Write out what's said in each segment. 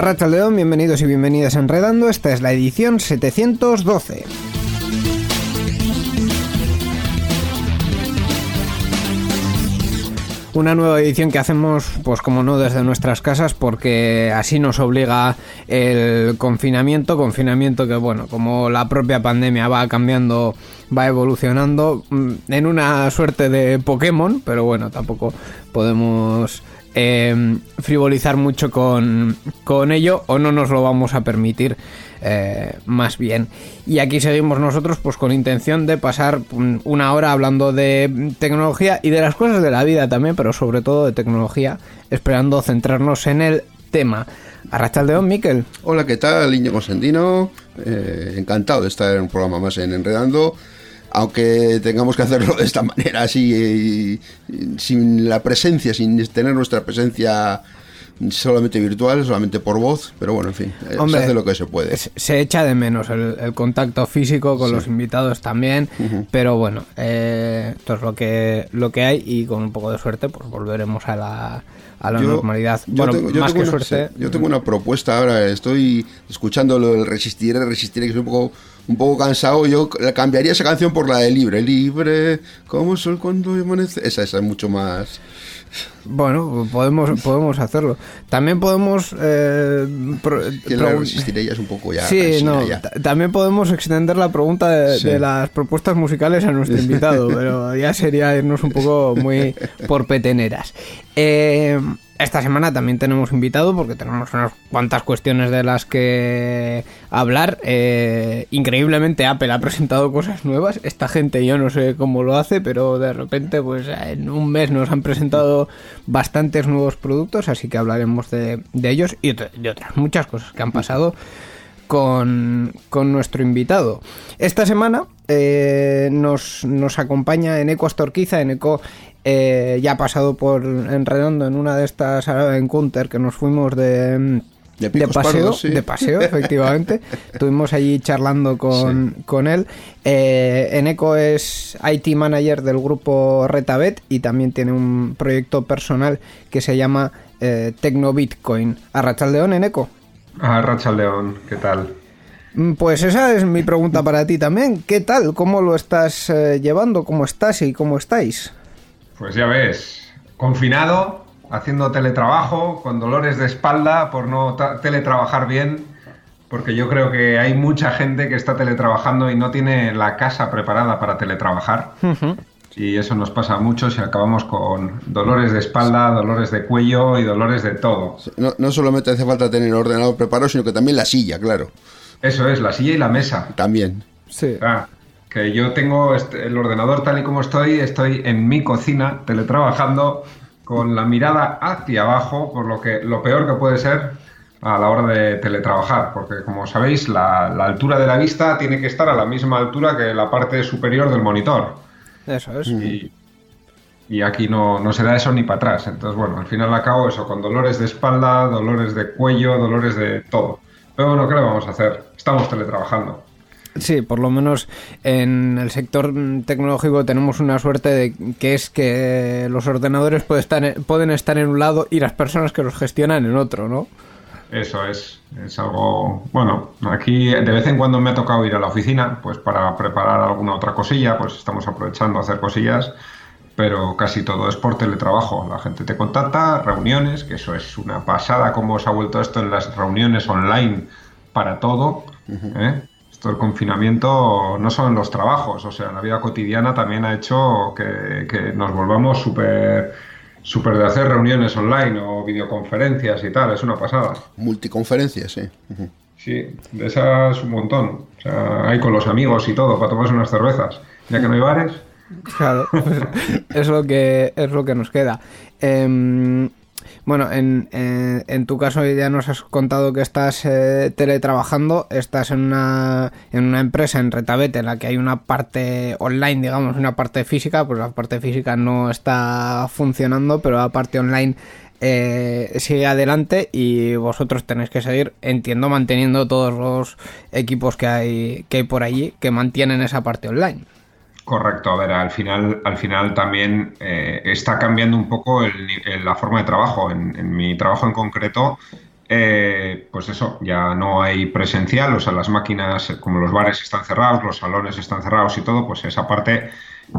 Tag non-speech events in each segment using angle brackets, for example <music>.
Arracha León, bienvenidos y bienvenidas a Enredando. Esta es la edición 712. Una nueva edición que hacemos, pues como no, desde nuestras casas, porque así nos obliga el confinamiento, confinamiento que, bueno, como la propia pandemia va cambiando, va evolucionando, mm, en una suerte de Pokémon, pero bueno, tampoco podemos eh, frivolizar mucho con, con, ello o no nos lo vamos a permitir eh, más bien. Y aquí seguimos nosotros pues con intención de pasar una hora hablando de tecnología y de las cosas de la vida también, pero sobre todo de tecnología, esperando centrarnos en el tema. Arrachaldeón, Miquel. Hola, ¿qué tal? Iñigo Sendino. Eh, encantado de estar en un programa más en Enredando aunque tengamos que hacerlo de esta manera, así, sin la presencia, sin tener nuestra presencia solamente virtual, solamente por voz, pero bueno, en fin, eh, se hace lo que se puede. Se echa de menos el, contacto físico con los invitados también, pero bueno, eh, esto es lo que, lo que hay y con un poco de suerte pues volveremos a la, a la normalidad. bueno, más que suerte. yo tengo una propuesta ahora, estoy escuchando lo del resistir, resistir, que es un poco un poco cansado, yo cambiaría esa canción por la de Libre. Libre, como sol cuando amanece. Esa, esa es mucho más. Bueno, podemos, podemos hacerlo. También podemos. Eh, resistiré ya es un poco ya. Sí, no. También podemos extender la pregunta de, las propuestas musicales a nuestro <laughs> invitado, pero ya sería irnos un poco muy por peteneras. Eh. Esta semana también tenemos invitado porque tenemos unas cuantas cuestiones de las que hablar. Eh, increíblemente Apple ha presentado cosas nuevas. Esta gente yo no sé cómo lo hace, pero de repente pues en un mes nos han presentado bastantes nuevos productos, así que hablaremos de, ellos y de otras muchas cosas que han pasado. Con, nuestro invitado. Esta semana eh, nos, nos acompaña Eneco Astorquiza. Eneco eh, ya ha pasado por en redondo en una de estas en Counter que nos fuimos de de, paseo, de paseo, efectivamente. <laughs> Estuvimos allí charlando con, con él. Eh, Eneco es IT manager del grupo Retabet y también tiene un proyecto personal que se llama eh, Tecno Bitcoin. León Eneco? León, ¿qué tal? Mm, pues esa es mi pregunta para ti también. ¿Qué tal? ¿Cómo lo estás eh, llevando? ¿Cómo estás y cómo estáis? Pues ya ves, confinado, haciendo teletrabajo, con dolores de espalda por no teletrabajar bien, porque yo creo que hay mucha gente que está teletrabajando y no tiene la casa preparada para teletrabajar. Y eso nos pasa mucho si acabamos con dolores de espalda, dolores de cuello y dolores de todo. No, no solamente hace falta tener el ordenador preparado, sino que también la silla, claro. Eso es, la silla y la mesa. También. Sí. Ah, que yo tengo este, el ordenador tal y como estoy, estoy en mi cocina teletrabajando con la mirada hacia abajo, por lo que lo peor que puede ser a la hora de teletrabajar, porque como sabéis, la, altura de la vista tiene que estar a la misma altura que la parte superior del monitor. Eso es. Y, aquí no, no, se da eso ni para atrás. Entonces, bueno, al final acabo eso, con dolores de espalda, dolores de cuello, dolores de todo. Pero bueno, ¿qué le vamos a hacer? Estamos teletrabajando. Sí, por lo menos en el sector tecnológico tenemos una suerte de que es que los ordenadores pueden estar, pueden estar en un lado y las personas que los gestionan en otro, ¿no? Eso es, es algo, bueno, aquí de vez en cuando me ha tocado ir a la oficina, pues para preparar alguna otra cosilla, pues estamos aprovechando a hacer cosillas, pero casi todo es por teletrabajo. La gente te contacta, reuniones, que eso es una pasada, cómo se ha vuelto esto en las reuniones online para todo. ¿eh? Esto el confinamiento no solo en los trabajos, o sea, la vida cotidiana también ha hecho que, que nos volvamos súper súper de hacer reuniones online o videoconferencias y tal, es una pasada. Multiconferencias, sí. Sí, de esas un montón. O sea, hay con los amigos y todo para tomarse unas cervezas. Ya que no hay bares. Claro, pues es lo que es lo que nos queda. Em, bueno, en, en, tu caso ya nos has contado que estás eh, teletrabajando, estás en una, en una empresa en Retabet en la que hay una parte online, digamos, una parte física, pues la parte física no está funcionando, pero la parte online eh, sigue adelante y vosotros tenéis que seguir, entiendo, manteniendo todos los equipos que hay, que hay por allí que mantienen esa parte online. Correcto, a ver, al final, al final también eh, está cambiando un poco la forma de trabajo. En, mi trabajo en concreto, eh, pues eso, ya no hay presencial, o sea, las máquinas, como los bares están cerrados, los salones están cerrados y todo, pues esa parte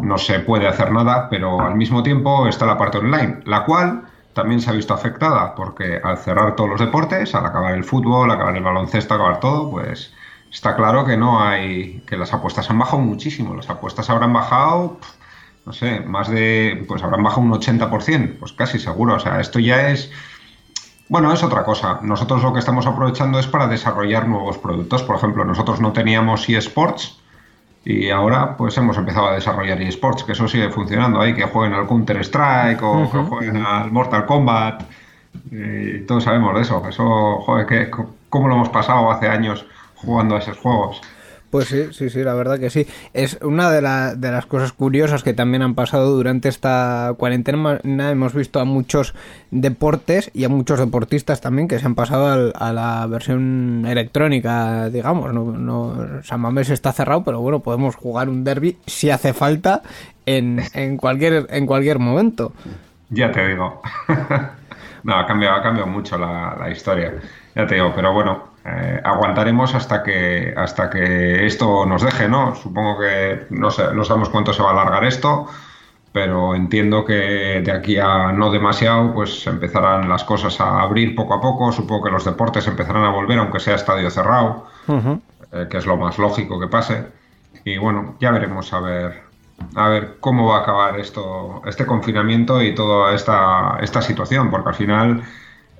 no se puede hacer nada, pero al mismo tiempo está la parte online, la cual también se ha visto afectada, porque al cerrar todos los deportes, al acabar el fútbol, acabar el baloncesto, acabar todo, pues está claro que no hay, que las apuestas han bajado muchísimo. Las apuestas habrán bajado, no sé, más de, pues habrán bajado un 80%, pues casi seguro. O sea, esto ya es, bueno, es otra cosa. Nosotros lo que estamos aprovechando es para desarrollar nuevos productos. Por ejemplo, nosotros no teníamos eSports y ahora pues hemos empezado a desarrollar eSports, que eso sigue funcionando ahí, que jueguen al Counter-Strike o que jueguen al Mortal Kombat. Y todos sabemos de eso. Eso, joder, que, ¿cómo lo hemos pasado hace años? Jugando a esos juegos. Pues sí, sí, sí, la verdad que sí. Es una de, de, las cosas curiosas que también han pasado durante esta cuarentena. Hemos visto a muchos deportes y a muchos deportistas también que se han pasado a la versión electrónica, digamos. No, no, San Mamés está cerrado, pero bueno, podemos jugar un derby si hace falta en, en, cualquier, en cualquier momento. Ya te digo. <laughs> no, ha cambiado, ha cambiado mucho la, la historia. Ya te digo, pero bueno, eh, aguantaremos hasta que hasta que esto nos deje, ¿no? Supongo que no, sé, no sabemos cuánto se va a alargar esto, pero entiendo que de aquí a no demasiado, pues empezarán las cosas a abrir poco a poco. Supongo que los deportes empezarán a volver, aunque sea estadio cerrado, eh, que es lo más lógico que pase. Y bueno, ya veremos a ver a ver cómo va a acabar esto, este confinamiento y toda esta, esta situación, porque al final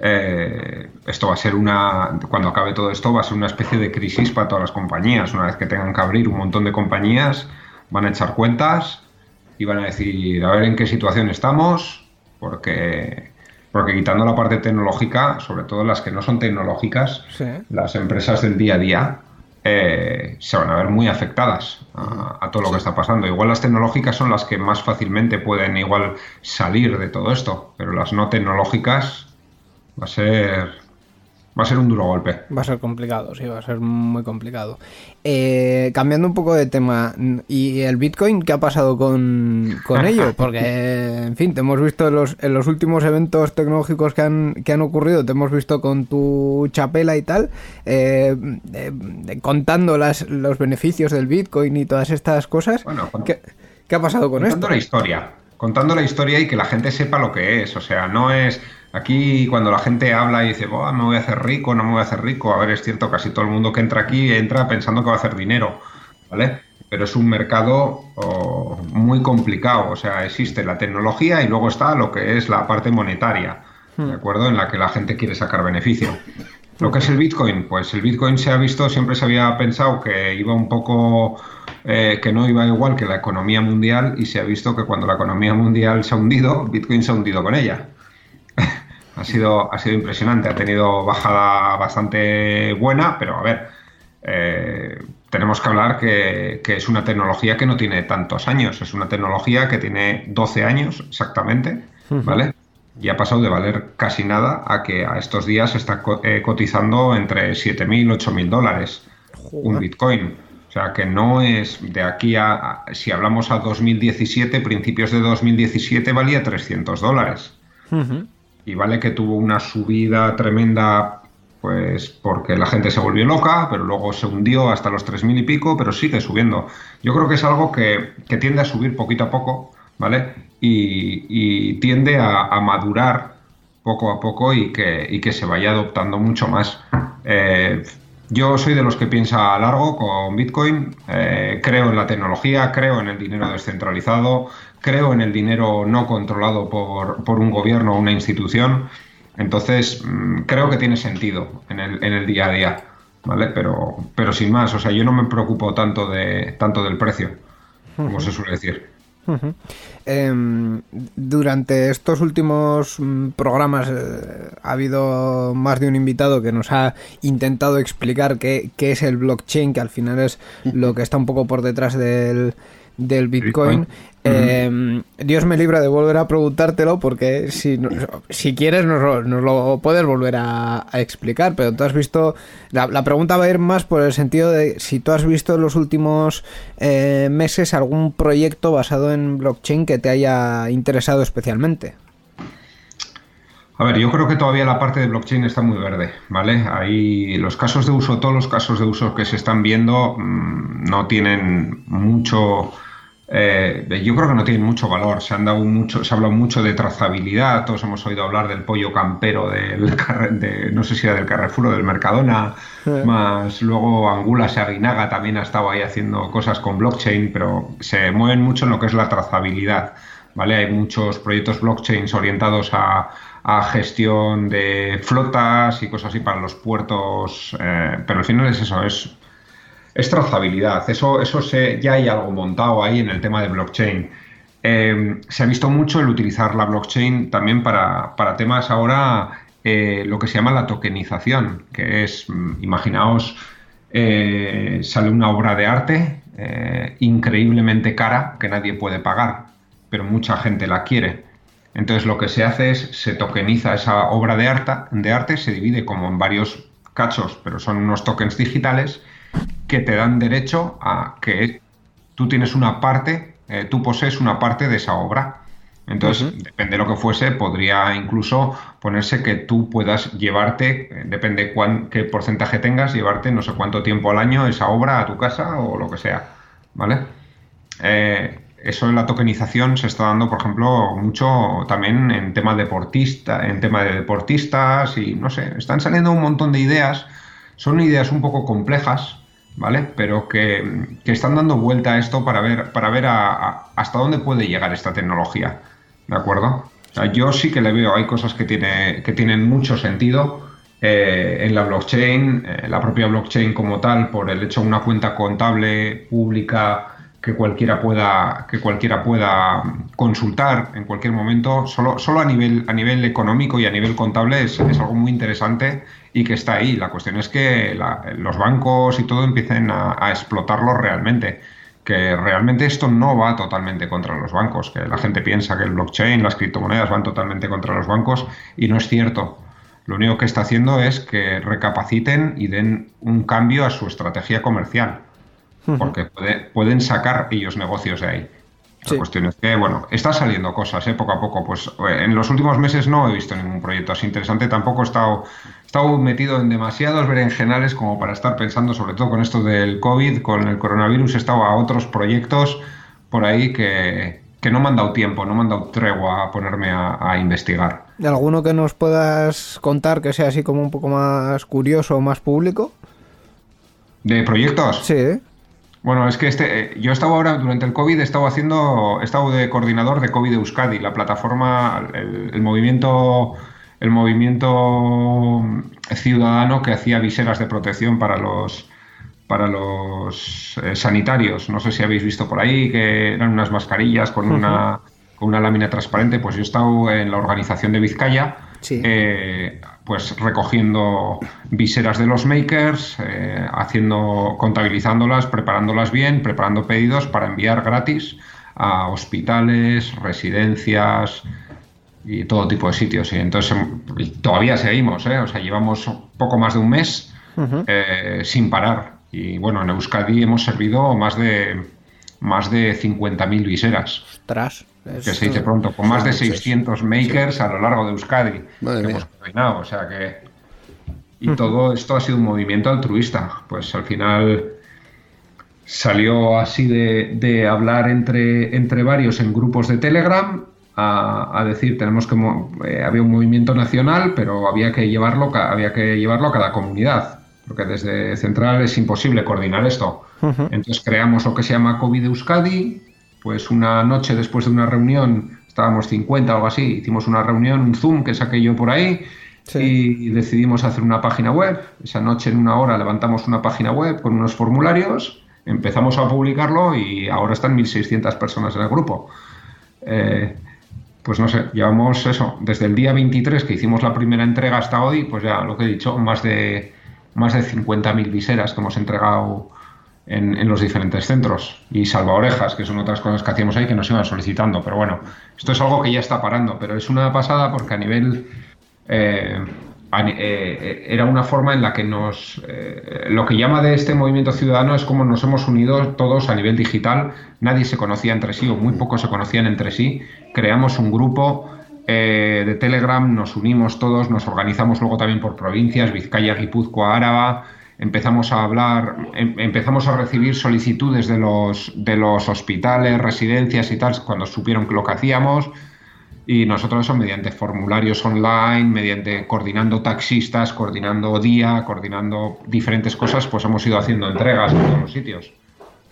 eh, esto va a ser una, cuando acabe todo esto, va a ser una especie de crisis para todas las compañías. Una vez que tengan que abrir un montón de compañías, van a echar cuentas y van a decir, a ver en qué situación estamos, porque, porque quitando la parte tecnológica, sobre todo las que no son tecnológicas, las empresas del día a día, eh, se van a ver muy afectadas a, todo lo que está pasando. Igual las tecnológicas son las que más fácilmente pueden igual salir de todo esto, pero las no tecnológicas Va a ser. Va a ser un duro golpe. Va a ser complicado, sí, va a ser muy complicado. Eh, cambiando un poco de tema, ¿y el Bitcoin qué ha pasado con, ello? <laughs> Porque, en fin, te hemos visto en los, en los últimos eventos tecnológicos que han, que han ocurrido, te hemos visto con tu chapela y tal, eh, eh, contando las, los beneficios del Bitcoin y todas estas cosas. ¿Qué, ha pasado con esto? Contando la historia. Contando la historia y que la gente sepa lo que es. O sea, no es Aquí cuando la gente habla y dice, me voy a hacer rico, no me voy a hacer rico, a ver, es cierto, casi todo el mundo que entra aquí entra pensando que va a hacer dinero, ¿vale? Pero es un mercado oh, muy complicado, o sea, existe la tecnología y luego está lo que es la parte monetaria, ¿de hmm. acuerdo? En la que la gente quiere sacar beneficio. Lo que es el Bitcoin, pues el Bitcoin se ha visto, siempre se había pensado que iba un poco, eh, que no iba igual que la economía mundial y se ha visto que cuando la economía mundial se ha hundido, Bitcoin se ha hundido con ella ha sido, ha sido impresionante. Ha tenido bajada bastante buena, pero a ver, eh, tenemos que hablar que, es una tecnología que no tiene tantos años. Es una tecnología que tiene 12 años exactamente, ¿vale? Y ha pasado de valer casi nada a que a estos días está eh, cotizando entre 7.000 y 8.000 dólares un Bitcoin. O sea que no es de aquí a, si hablamos a 2017, principios de 2017 valía 300 dólares y vale que tuvo una subida tremenda Pues porque la gente se volvió loca, pero luego se hundió hasta los 3.000 y pico, pero sigue subiendo. Yo creo que es algo que, tiende a subir poquito a poco, ¿vale? Y, tiende a, madurar poco a poco y que, que se vaya adoptando mucho más. Eh, yo soy de los que piensa a largo con Bitcoin, eh, creo en la tecnología, creo en el dinero descentralizado, creo en el dinero no controlado por, por un gobierno o una institución. Entonces, mm, creo que tiene sentido en el, en el día a día, ¿vale? Pero, pero sin más, o sea, yo no me preocupo tanto, de, tanto del precio, como se suele decir. Em, durante estos últimos mm, programas eh, ha habido más de un invitado que nos ha intentado explicar qué, qué, es el blockchain, que al final es lo que está un poco por detrás del, del Bitcoin. Em, Dios me libra de volver a preguntártelo porque si, si quieres nos, lo puedes volver a, explicar, pero tú has visto, la, pregunta va a ir más por el sentido de si tú has visto en los últimos eh, meses algún proyecto basado en blockchain que te haya interesado especialmente. A ver, yo creo que todavía la parte de blockchain está muy verde, ¿vale? Ahí los casos de uso, todos los casos de uso que se están viendo mm, no tienen mucho eh, yo creo que no tienen mucho valor. Se han dado mucho, se ha hablado mucho de trazabilidad. Todos hemos oído hablar del pollo campero del <laughs> de, no sé si era del Carrefour o del Mercadona. Más luego Angula Aguinaga también ha estado ahí haciendo cosas con blockchain, pero se mueven mucho en lo que es la trazabilidad. ¿Vale? Hay muchos proyectos blockchains orientados a, gestión de flotas y cosas así para los puertos, eh, pero al final es eso, es es trazabilidad. Eso, eso se, ya hay algo montado ahí en el tema de blockchain. Eh, se ha visto mucho el utilizar la blockchain también para, temas ahora, eh, lo que se llama la tokenización, que es, mm, imaginaos, eh, sale una obra de arte increíblemente cara que nadie puede pagar, pero mucha gente la quiere. Entonces lo que se hace es, se tokeniza esa obra de arte, de arte se divide como en varios cachos, pero son unos tokens digitales que te dan derecho a que tú tienes una parte, eh, tú posees una parte de esa obra. Entonces, depende de lo que fuese, podría incluso ponerse que tú puedas llevarte, eh, depende cuán, qué porcentaje tengas, llevarte no sé cuánto tiempo al año esa obra a tu casa o lo que sea. ¿Vale? Eh, eso en la tokenización se está dando, por ejemplo, mucho también en tema deportista, en tema de deportistas y no sé, están saliendo un montón de ideas. Son ideas un poco complejas, ¿vale? Pero que, están dando vuelta a esto para ver, para ver hasta dónde puede llegar esta tecnología, ¿de acuerdo? yo sí que le veo, hay cosas que, tiene, que tienen mucho sentido eh, en la blockchain, eh, la propia blockchain como tal, por el hecho de una cuenta contable pública que cualquiera pueda, que cualquiera pueda consultar en cualquier momento, solo, solo a, nivel, a nivel económico y a nivel contable es, es algo muy interesante y que está ahí. La cuestión es que los bancos y todo empiecen a, explotarlo realmente. Que realmente esto no va totalmente contra los bancos, que la gente piensa que el blockchain, las criptomonedas van totalmente contra los bancos y no es cierto. Lo único que está haciendo es que recapaciten y den un cambio a su estrategia comercial, porque pueden sacar ellos negocios de ahí. La cuestión es que, bueno, están saliendo cosas, ¿eh? poco a poco. Pues eh, en los últimos meses no he visto ningún proyecto así interesante. Tampoco he estado, he estado metido en demasiados berenjenales como para estar pensando, sobre todo con esto del COVID, con el coronavirus, he estado a otros proyectos por ahí que, no me han dado tiempo, no me han dado tregua a ponerme a, a investigar. ¿Alguno que nos puedas contar que sea así como un poco más curioso o más público? ¿De proyectos? Sí. Bueno, es que este, eh, yo estaba ahora, durante el COVID, he estado haciendo, he estado de coordinador de COVID Euskadi, la plataforma, el, movimiento, el movimiento ciudadano que hacía viseras de protección para los, para los eh, sanitarios. No sé si habéis visto por ahí que eran unas mascarillas con una, con una lámina transparente. Pues yo he estado en la organización de Vizcaya. Eh, pues recogiendo viseras de los makers, eh, haciendo, contabilizándolas, preparándolas bien, preparando pedidos para enviar gratis a hospitales, residencias y todo tipo de sitios. Y entonces todavía seguimos, ¿eh? o sea, llevamos poco más de un mes eh, sin parar. Y bueno, en Euskadi hemos servido más de más de 50.000 viseras. Ostras. Que se dice pronto, con más de 600 makers a lo largo de Euskadi que hemos coordinado, o sea que... <laughs> Y todo esto ha sido un movimiento altruista. Pues al final salió así de, hablar entre, entre varios en grupos de Telegram a, decir tenemos que eh, había un movimiento nacional pero había que llevarlo había que llevarlo a cada comunidad porque desde central es imposible coordinar esto. Entonces creamos lo que se llama COVID Euskadi pues una noche después de una reunión estábamos 50 o algo así hicimos una reunión un zoom que saqué yo por ahí y decidimos hacer una página web esa noche en una hora levantamos una página web con unos formularios empezamos a publicarlo y ahora están 1.600 personas en el grupo. Eh, pues no sé, llevamos eso, desde el día 23 que hicimos la primera entrega hasta hoy, pues ya lo que he dicho, más de, más de 50.000 viseras que hemos entregado en, los diferentes centros. Y salva orejas, que son otras cosas que hacíamos ahí que nos iban solicitando. Pero bueno, esto es algo que ya está parando, pero es una pasada porque a nivel... Eh, eh, era una forma en la que nos... Eh, lo que llama de este movimiento ciudadano es como nos hemos unido todos a nivel digital, nadie se conocía entre sí o muy pocos se conocían entre sí, creamos un grupo eh, de Telegram, nos unimos todos, nos organizamos luego también por provincias, Vizcaya, Guipúzcoa, Áraba, empezamos a hablar, em, empezamos a recibir solicitudes de los, de los hospitales, residencias y tal, cuando supieron lo que hacíamos, y nosotros eso mediante formularios online, mediante coordinando taxistas, coordinando día, coordinando diferentes cosas, pues hemos ido haciendo entregas en todos los sitios.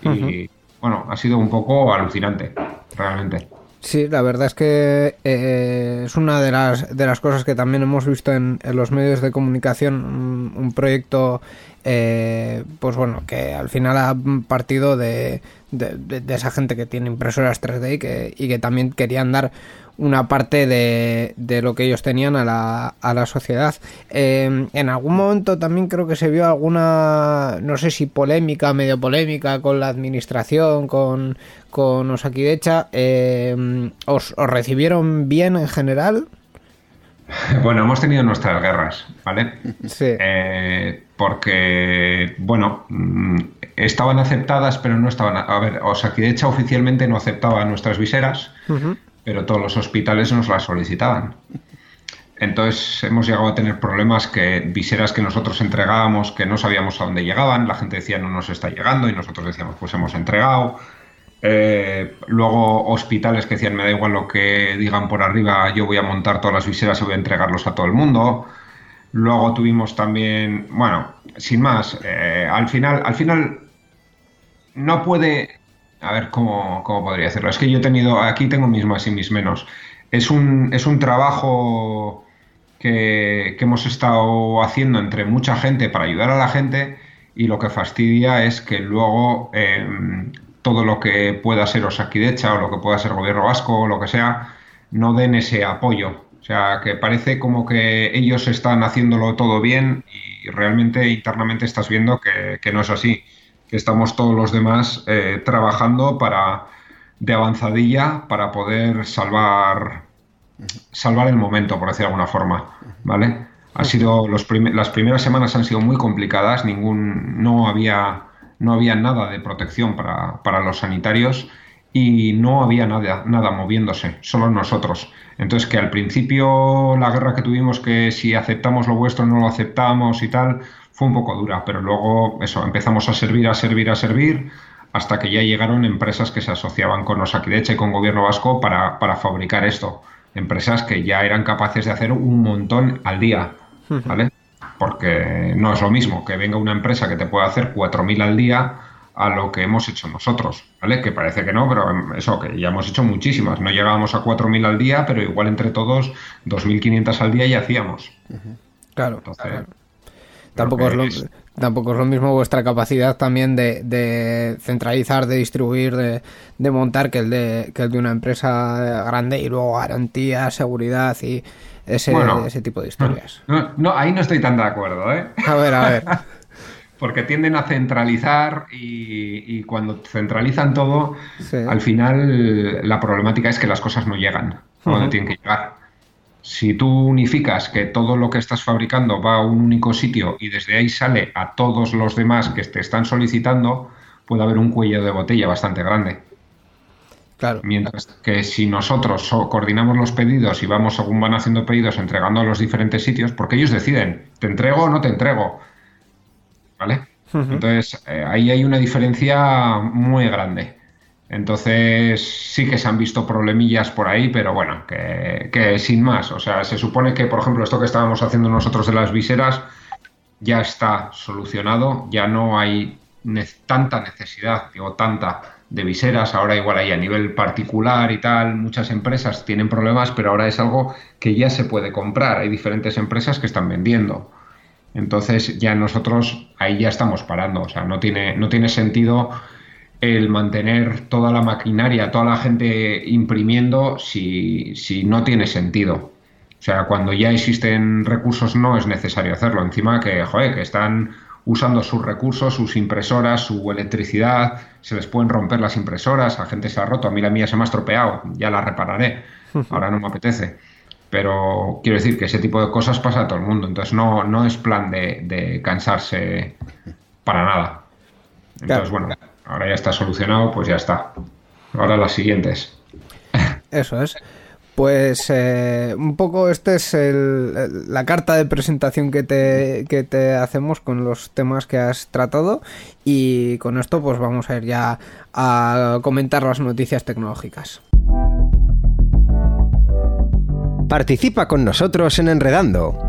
Y bueno, ha sido un poco alucinante, realmente. Sí, la verdad es que eh, es una de las, de las cosas que también hemos visto en, los medios de comunicación, un, proyecto, eh, pues bueno, que al final ha partido de, esa gente que tiene impresoras 3D y que, también querían dar una parte de, lo que ellos tenían a la, a la sociedad. Em, en algún momento también creo que se vio alguna, no sé si polémica, medio polémica con la administración, con, con Osakidecha. Eh, ¿os, recibieron bien en general? <laughs> Bueno, hemos tenido nuestras guerras, ¿vale? Sí. Eh, porque, bueno, mm, estaban aceptadas, pero no estaban. A ver, Osakidecha oficialmente no aceptaba nuestras viseras pero todos los hospitales nos las solicitaban. Entonces hemos llegado a tener problemas que viseras que nosotros entregábamos que no sabíamos a dónde llegaban, la gente decía no nos está llegando y nosotros decíamos pues hemos entregado. Eh, luego hospitales que decían me da igual lo que digan por arriba, yo voy a montar todas las viseras y voy a entregarlos a todo el mundo. Luego tuvimos también, bueno, sin más, eh, al final, al final no puede, a ver cómo, podría decirlo. Es que yo he tenido, aquí tengo mis más y mis menos. Es un, es un trabajo que, hemos estado haciendo entre mucha gente para ayudar a la gente y lo que fastidia es que luego em, todo lo que pueda ser Osakidecha o lo que pueda ser gobierno vasco o lo que sea, no den ese apoyo. O sea, que parece como que ellos están haciéndolo todo bien y realmente internamente estás viendo que, no es así que estamos todos los demás eh, trabajando para de avanzadilla para poder salvar salvar el momento, por decir de alguna forma, ¿vale? Ha sido los las primeras semanas han sido muy complicadas, ningún no había no había nada de protección para, para los sanitarios y no había nada, nada moviéndose, solo nosotros. Entonces que al principio la guerra que tuvimos que si aceptamos lo vuestro no lo aceptamos y tal, fue un poco dura, pero luego eso, empezamos a servir, a servir, a servir, hasta que ya llegaron empresas que se asociaban con Osakidecha y con Gobierno Vasco para, para fabricar esto. Empresas que ya eran capaces de hacer un montón al día, ¿vale? Porque no es lo mismo que venga una empresa que te pueda hacer 4.000 al día a lo que hemos hecho nosotros, ¿vale? Que parece que no, pero eso, que ya hemos hecho muchísimas. No llegábamos a 4.000 al día, pero igual entre todos 2.500 al día ya hacíamos. Claro, claro. Tampoco es, lo, tampoco es lo mismo vuestra capacidad también de, centralizar, de distribuir, de, montar que el de, que el de una empresa grande y luego garantía, seguridad y ese, ese tipo de historias. <laughs> No, ahí no estoy tan de acuerdo, ¿eh? A ver, a ver. <laughs> Porque tienden a centralizar y, cuando centralizan todo, al final la problemática es que las cosas no llegan a donde tienen que llegar. Si tú unificas que todo lo que estás fabricando va a un único sitio y desde ahí sale a todos los demás que te están solicitando, puede haber un cuello de botella bastante grande. Claro. Mientras que si nosotros coordinamos los pedidos y vamos según van haciendo pedidos entregando a los diferentes sitios, porque ellos deciden, ¿te entrego o no te entrego? ¿Vale? Entonces, eh, ahí hay una diferencia muy grande. Entonces, sí que se han visto problemillas por ahí, pero bueno, que, que, sin más. O sea, se supone que, por ejemplo, esto que estábamos haciendo nosotros de las viseras ya está solucionado, ya no hay tanta necesidad, digo, tanta de viseras. Ahora igual hay a nivel particular y tal, muchas empresas tienen problemas, pero ahora es algo que ya se puede comprar. Hay diferentes empresas que están vendiendo. Entonces ya nosotros ahí ya estamos parando. O sea, no tiene, no tiene sentido el mantener toda la maquinaria, toda la gente imprimiendo si, si no tiene sentido. O sea, cuando ya existen recursos no es necesario hacerlo. Encima que, joder, que están usando sus recursos, sus impresoras, su electricidad, se les pueden romper las impresoras, la gente se ha roto, a mí la mía se me ha estropeado, ya la repararé, <laughs> ahora no me apetece. Pero quiero decir que ese tipo de cosas pasa a todo el mundo, entonces no, no es plan de, cansarse para nada. Entonces, bueno, ahora ya está solucionado, pues ya está. Ahora las siguientes. Eso es. Pues eh, un poco esta es la carta de presentación que te, que te hacemos con los temas que has tratado y con esto pues vamos a ir ya a comentar las noticias tecnológicas. Participa con nosotros en Enredando.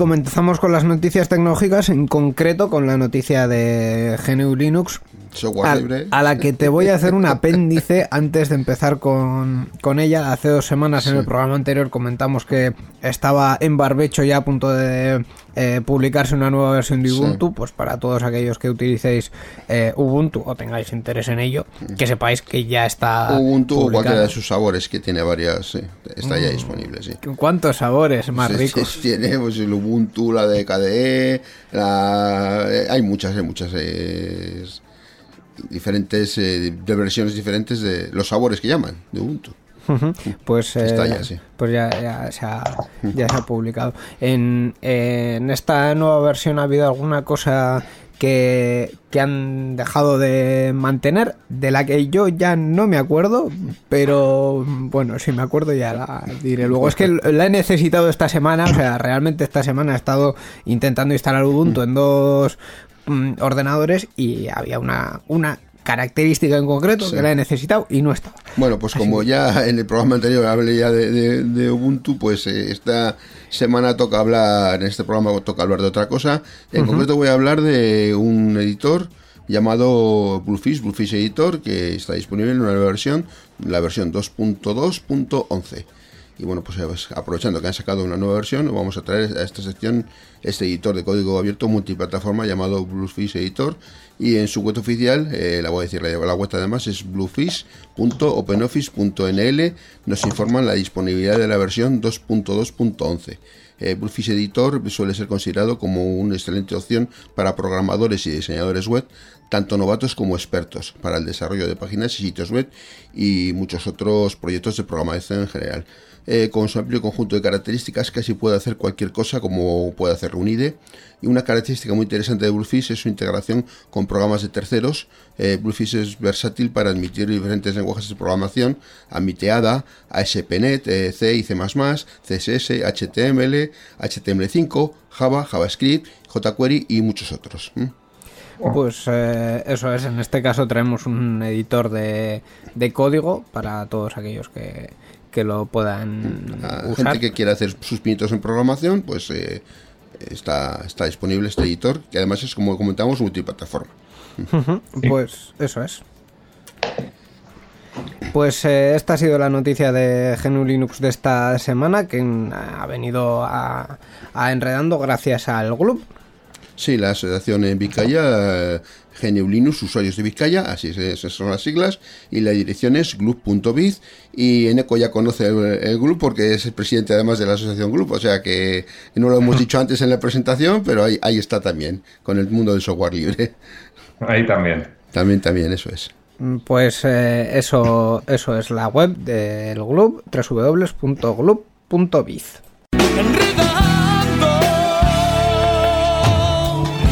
Comenzamos con las noticias tecnológicas, en concreto con la noticia de GNU Linux, a, la que te voy a hacer un apéndice <laughs> antes de empezar con, ella. Hace dos semanas en el programa anterior comentamos que estaba en barbecho ya a punto de eh, publicarse una nueva versión de Ubuntu. Pues para todos aquellos que utilicéis eh, Ubuntu o tengáis interés en ello, que sepáis que ya está. Ubuntu o cualquiera de sus sabores, que tiene varias, está ya mm. disponible. Sí. ¿Cuántos sabores más ricos? tiene pues, el Ubuntu, la de KDE, la... Eh, hay muchas, hay muchas diferentes eh, de versiones diferentes de los sabores que llaman de Ubuntu. Pues, eh, ya, pues ya, se ha, ya se ha publicado. En, en esta nueva versión ha habido alguna cosa que, que, han dejado de mantener, de la que yo ya no me acuerdo, pero bueno, si me acuerdo ya la diré luego. Es que <laughs> la he necesitado esta semana, o sea, realmente esta semana he estado intentando instalar Ubuntu en dos Mm, ordenadores y había una, una característica en concreto que la he necesitado y no está. Bueno, pues como ya en el programa anterior hablé ya de, Ubuntu, pues eh, esta semana toca hablar, en este programa toca hablar de otra cosa. En concreto voy a hablar de un editor llamado Bluefish, Bluefish Editor, que está disponible en una nueva versión, la versión 2.2.11. Y bueno, pues aprovechando que han sacado una nueva versión, vamos a traer a esta sección este editor de código abierto multiplataforma llamado Bluefish Editor. Y en su web oficial, eh, la voy a decir, la, la web además es bluefish.openoffice.nl. Nos informan la disponibilidad de la versión 2.2.11. Eh, Bluefish Editor suele ser considerado como una excelente opción para programadores y diseñadores web, tanto novatos como expertos, para el desarrollo de páginas y sitios web y muchos otros proyectos de programación en general. Eh, con su amplio conjunto de características casi puede hacer cualquier cosa como puede hacer un IDE. Y una característica muy interesante de Bluefish es su integración con programas de terceros. Eh, Bluefish es versátil para admitir diferentes lenguajes de programación, admite ADA, ASP.NET, eh, C y C++, CSS, HTML, HTML5, Java, JavaScript, jQuery y muchos otros. Pues eso es, en este caso traemos un editor de código para todos aquellos que, que lo puedan usar. gente que quiera hacer sus pinitos en programación, pues eh, está, está disponible este editor, que además es, como comentamos, multiplataforma. Pues eso es. Pues eh, esta ha sido la noticia de GNU Linux de esta semana, que ha venido a, a enredando gracias al Gloop. Sí, la asociación en Vizcaya, eh, GNU Linux, usuarios de Vizcaya, así es, esas son las siglas, y la dirección es glup.biz, y Eneco ya conoce el, el Glup porque es el presidente además de la asociación Glup, o sea que no lo hemos <laughs> dicho antes en la presentación, pero ahí, ahí está también, con el mundo del software libre. Ahí también. También, también, eso es. Mm, Pues eh, eso, eso es la web del Gloop, www.gloop.biz.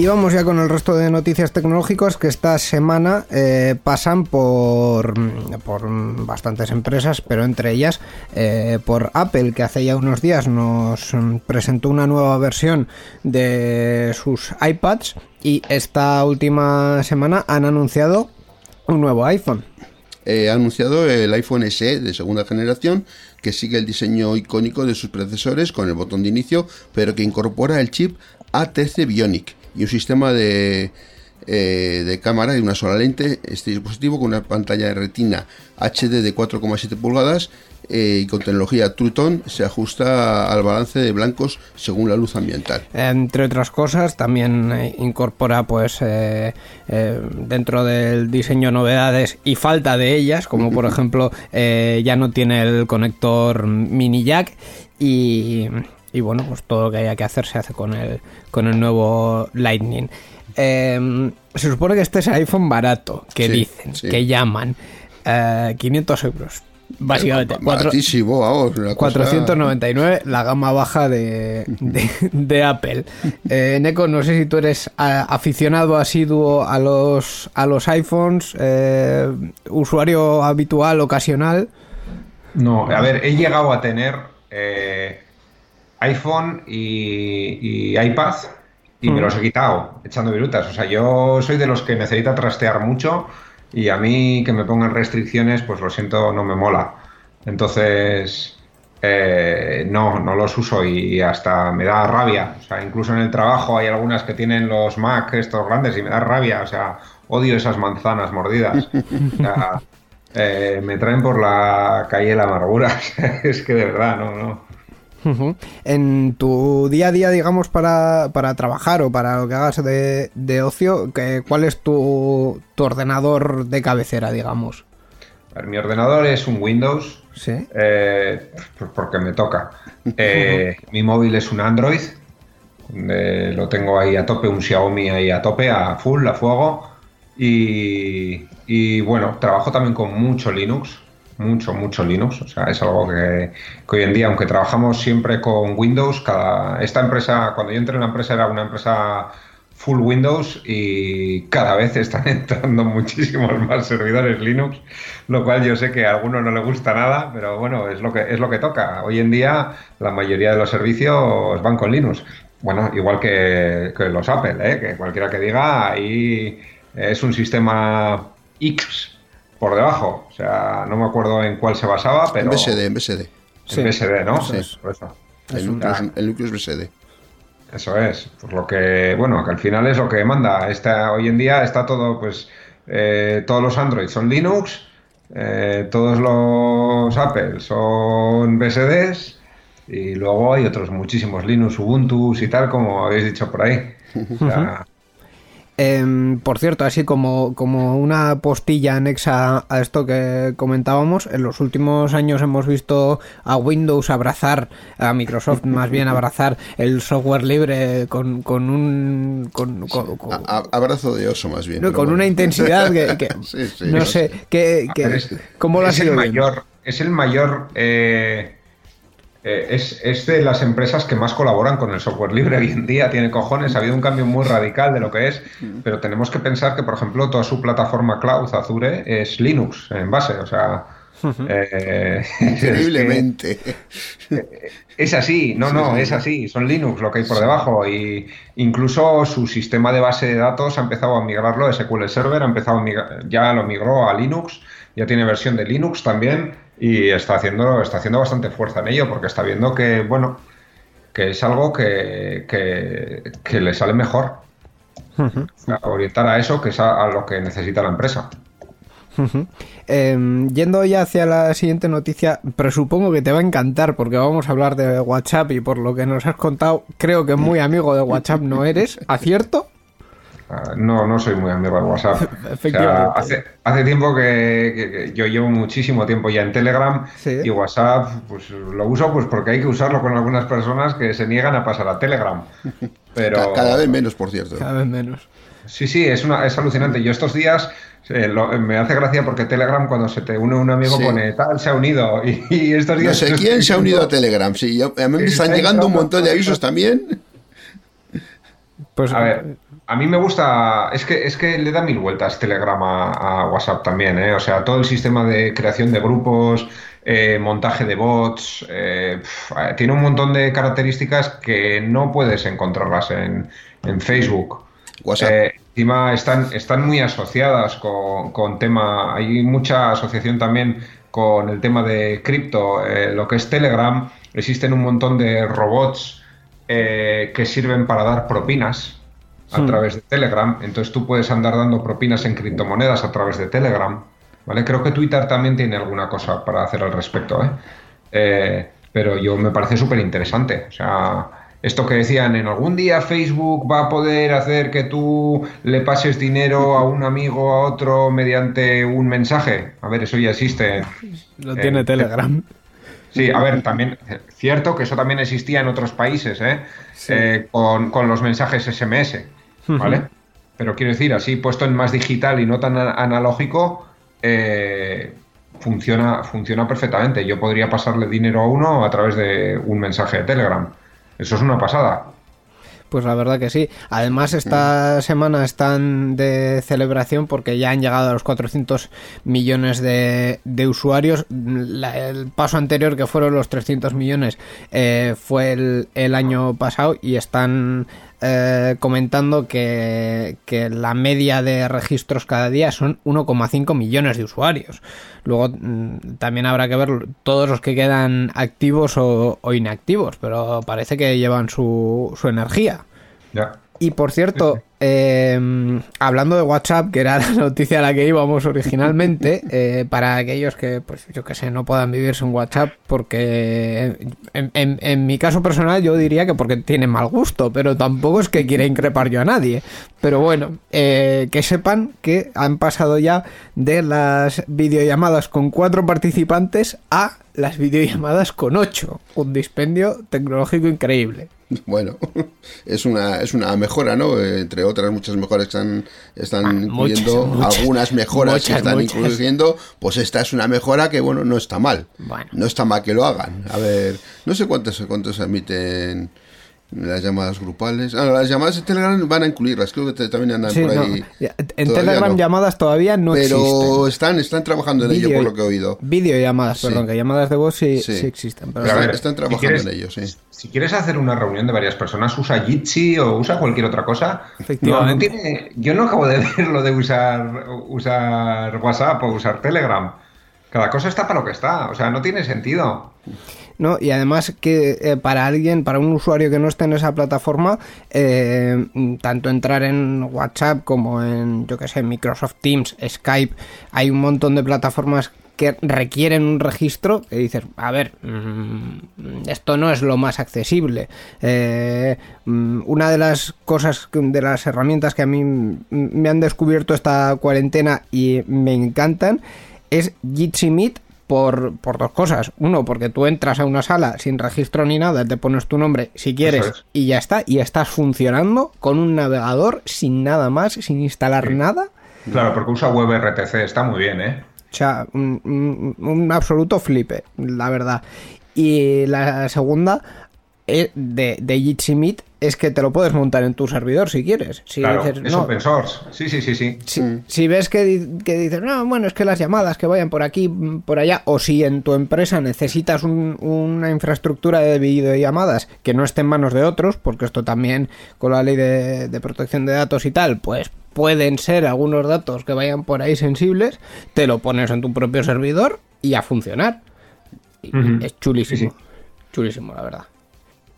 Y vamos ya con el resto de noticias tecnológicas que esta semana eh, pasan por, por bastantes empresas, pero entre ellas eh, por Apple, que hace ya unos días nos presentó una nueva versión de sus iPads y esta última semana han anunciado un nuevo iPhone. Eh, ha anunciado el iPhone SE de segunda generación que sigue el diseño icónico de sus predecesores con el botón de inicio, pero que incorpora el chip A13 Bionic y un sistema de, eh, de cámara y una sola lente. Este dispositivo con una pantalla de retina HD de 4,7 pulgadas eh, y con tecnología True Tone se ajusta al balance de blancos según la luz ambiental. Entre otras cosas, también eh, incorpora, pues, eh, eh, dentro del diseño novedades y falta de ellas, como por <laughs> ejemplo, ya no tiene el conector mini jack y, y bueno, pues todo lo que haya que hacer se hace con el, con el nuevo Lightning. Eh, se supone que este es iPhone barato, que Sí, dicen, sí. que llaman eh, 500 euros. Básicamente, Ba- cuatro- vamos, cosa- 499, la gama baja de, de, <laughs> de Apple. Eh, Neko, no sé si tú eres a- aficionado asiduo a los, a los iPhones, eh, usuario habitual, ocasional. No, a ver, he llegado a tener eh, iPhone y, y iPad y me los he quitado echando virutas. O sea, yo soy de los que necesita trastear mucho y a mí que me pongan restricciones, pues lo siento, no me mola. Entonces, eh, no, no los uso y hasta me da rabia. O sea, incluso en el trabajo hay algunas que tienen los Mac estos grandes y me da rabia. O sea, odio esas manzanas mordidas. O sea, <laughs> eh, me traen por la calle la amargura. <laughs> es que de verdad, no, no. En tu día a día, digamos, para, para trabajar o para lo que hagas de, de ocio, que- ¿cuál es tu, tu ordenador de cabecera, digamos? Mi ordenador es un Windows, Sí. eh, porque me toca. <laughs> Eh, mi móvil es un Android, eh, lo tengo ahí a tope, un Xiaomi ahí a tope, a full, a fuego. Y, y, bueno, trabajo también con mucho Linux, mucho, mucho Linux. O sea, es algo que, hoy en día, aunque trabajamos siempre con Windows, cada, esta empresa, cuando yo entré en la empresa era una empresa full Windows y cada vez están <laughs> entrando muchísimos más servidores Linux, lo cual yo sé que a alguno no le gusta nada, pero bueno, es lo que es lo que toca. Hoy en día la mayoría de los servicios van con Linux. Bueno, igual que, que los Apple, ¿eh? que cualquiera que diga, ahí es un sistema X por debajo. O sea, no me acuerdo en cuál se basaba, pero En BSD, en BSD. en Sí, BSD, ¿no? eso es. Por eso. El núcleo, es- el núcleo es BSD. Eso es, por lo que, bueno, que al final es lo que manda. Está, hoy en día está todo, pues, eh, todos los Android son Linux, eh, todos los Apple son BSDs y luego hay otros muchísimos Linux, Ubuntu y tal, como habéis dicho por ahí. O sea, Em, por cierto, así como, como una postilla anexa a esto que comentábamos, en los últimos años hemos visto a Windows abrazar, a Microsoft más bien abrazar el software libre con, con un... Con, con- con- A- a- abrazo de oso, más bien. no, con bueno. una intensidad que, que- <laughs> Sí, sí, no no sé, sé. que, es, ¿cómo lo has es el ido viendo? mayor, es el mayor eh, eh, es, es, de las empresas que más colaboran con el software libre hoy en día. Tiene cojones, ha habido un cambio muy radical de lo que es, pero tenemos que pensar que, por ejemplo, toda su plataforma cloud, Azure, es Linux en base. O sea, eh, <laughs> Increíblemente. Es, así, no, no, es así. Son Linux lo que hay por debajo. Y incluso su sistema de base de datos ha empezado a migrarlo de SQL Server, ha empezado ya lo migró a Linux, ya tiene versión de Linux también y está haciendo, está haciendo bastante fuerza en ello porque está viendo que, bueno, que es algo que, que, le sale mejor. orientar a eso, que es a lo que necesita la empresa. Em, yendo ya hacia la siguiente noticia, presupongo que te va a encantar porque vamos a hablar de WhatsApp y por lo que nos has contado, creo que muy amigo de WhatsApp no eres, ¿acierto? No, no soy muy amigo de WhatsApp. <laughs> hace, hace, tiempo que, yo llevo muchísimo tiempo ya en Telegram y WhatsApp pues lo uso pues porque hay que usarlo con algunas personas que se niegan a pasar a Telegram. <laughs> Pero... Cada vez menos, por cierto. Cada vez menos. Sí, sí, es, una, es alucinante. Yo estos días me hace gracia porque Telegram cuando se te une un amigo pone tal, se ha unido. <laughs> Y, estos días... No sé quién se ha unido a Telegram. Sí, a mí me están llegando un montón de avisos también. Pues a ver, a mí me gusta, es que, es que le da mil vueltas Telegram a, WhatsApp también, ¿eh? o sea, todo el sistema de creación de grupos, eh, montaje de bots, eh, tiene un montón de características que no puedes encontrarlas en, en Facebook. WhatsApp. Eh, encima están, están muy asociadas con, con, tema, hay mucha asociación también con el tema de cripto, eh, lo que es Telegram, existen un montón de robots eh, que sirven para dar propinas a hmm. través de Telegram, entonces tú puedes andar dando propinas en criptomonedas a través de Telegram, ¿vale? Creo que Twitter también tiene alguna cosa para hacer al respecto, pero yo me parece súper interesante, o sea esto que decían, en algún día Facebook va a poder hacer que tú le pases dinero a un amigo, a otro, mediante un mensaje. A ver, eso ya existe. Lo tiene Telegram. Sí, a ver, también, cierto que eso también existía en otros países, ¿eh? eh con, los mensajes SMS, ¿vale? Pero quiero decir, así puesto en más digital y no tan analógico, eh, funciona, funciona perfectamente. Yo podría pasarle dinero a uno a través de un mensaje de Telegram. Eso es una pasada. Pues la verdad que sí. Además, esta mm. semana están de celebración porque ya han llegado a los 400 millones de, usuarios. el paso anterior, que fueron los 300 millones, eh, fue el, el, año pasado y están eh, comentando que, la media de registros cada día son 1,5 millones de usuarios. Luego mm, también habrá que ver todos los que quedan activos o, inactivos, pero parece que llevan su, su energía. Y por cierto, Em, hablando de WhatsApp, que era <laughs> la noticia a la que íbamos originalmente, <laughs> eh, para aquellos que, pues yo que sé, no puedan vivir sin WhatsApp, porque en, mi caso personal yo diría que porque tiene mal gusto, pero tampoco es que quiera increpar yo a nadie. Pero bueno, eh, que sepan que han pasado ya de las videollamadas con cuatro participantes a las videollamadas con ocho. Un dispendio tecnológico increíble. <laughs> Bueno, es una, es una mejora, ¿no? Entre otras muchas mejoras que están, están ah, incluyendo, algunas mejoras que están incluyendo, pues esta es una mejora que, bueno, no está mal. No está mal que lo hagan. A ver, no sé cuántos, cuántos emiten las llamadas grupales. Ah, las llamadas de Telegram van a incluirlas, creo que también andan por ahí. En Telegram llamadas todavía no pero están, están trabajando en ello, por lo que he oído. Videollamadas, perdón, que llamadas de voz sí, existen. Pero, están trabajando en ello, sí. Si quieres hacer una reunión de varias personas, usa Jitsi o usa cualquier otra cosa. Efectivamente. yo no acabo de <laughs> ver lo de usar, usar WhatsApp o usar Telegram. Cada cosa está para lo que está, o sea, no tiene sentido. ¿No? Y además que eh, para alguien, para un usuario que no esté en esa plataforma, eh, tanto entrar en WhatsApp como en, yo que sé, Microsoft Teams, Skype, hay un montón de plataformas que requieren un registro que dices, a ver, mm, esto no es lo más accesible. Eh, mm, una de las cosas, de las herramientas que a mí me han descubierto esta cuarentena y me encantan es Jitsi Meet por, por, dos cosas. Uno, porque tú entras a una sala sin registro ni nada, te pones tu nombre si quieres y ya está. Y estás funcionando con un navegador sin nada más, sin instalar nada. Claro, porque usa WebRTC, está muy bien, ¿eh? O sea, un, absoluto flipe, la verdad. Y la segunda eh, de, de Jitsi Meet es que te lo puedes montar en tu servidor si quieres. Si Claro, dices, es no, open source. Sí, sí, sí, sí. si, si ves que, que dices, no, bueno, es que las llamadas que vayan por aquí, mm, por allá, o si en tu empresa necesitas un- una infraestructura de videollamadas que no esté en manos de otros, porque esto también con la ley de, de protección de datos y tal, pues pueden ser algunos datos que vayan por ahí sensibles, te lo pones en tu propio servidor y a funcionar. Es chulísimo. Sí, Chulísimo, la verdad.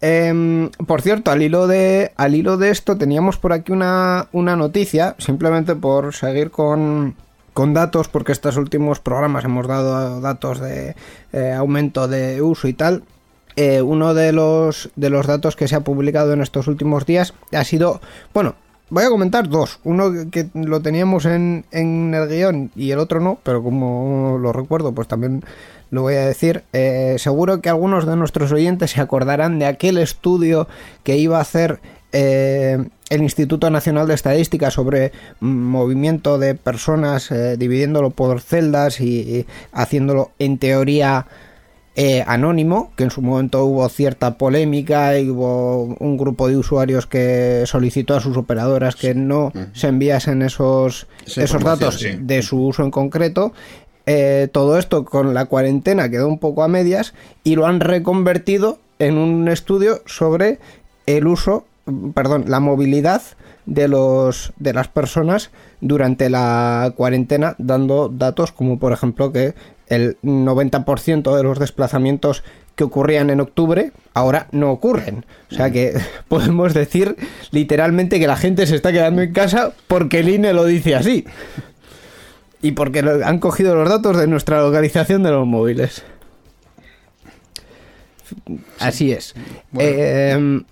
Em, por cierto, al hilo de, al hilo de esto teníamos por aquí una, una noticia, simplemente por seguir con, con datos, porque estos últimos programas hemos dado datos de eh, aumento de uso y tal. Eh, uno de los, de los datos que se ha publicado en estos últimos días ha sido, bueno, voy a comentar dos. Uno que lo teníamos en, en el guion y el otro no, pero como lo recuerdo, pues también lo voy a decir. Eh, seguro que algunos de nuestros oyentes se acordarán de aquel estudio que iba a hacer eh, el Instituto Nacional de Estadística sobre movimiento de personas, eh, dividiéndolo por celdas y haciéndolo en teoría eh, anónimo, que en su momento hubo cierta polémica y hubo un grupo de usuarios que solicitó a sus operadoras que no se enviasen esos, Esa esos datos sí. de su uso en concreto. Eh, todo esto con la cuarentena quedó un poco a medias y lo han reconvertido en un estudio sobre el uso, perdón, la movilidad de los de las personas durante la cuarentena dando datos como por ejemplo que el 90% de los desplazamientos que ocurrían en octubre ahora no ocurren. O sea que <laughs> podemos decir literalmente que la gente se está quedando en casa porque el INE lo dice así. Y porque han cogido los datos de nuestra localización de los móviles. Así es. Eh,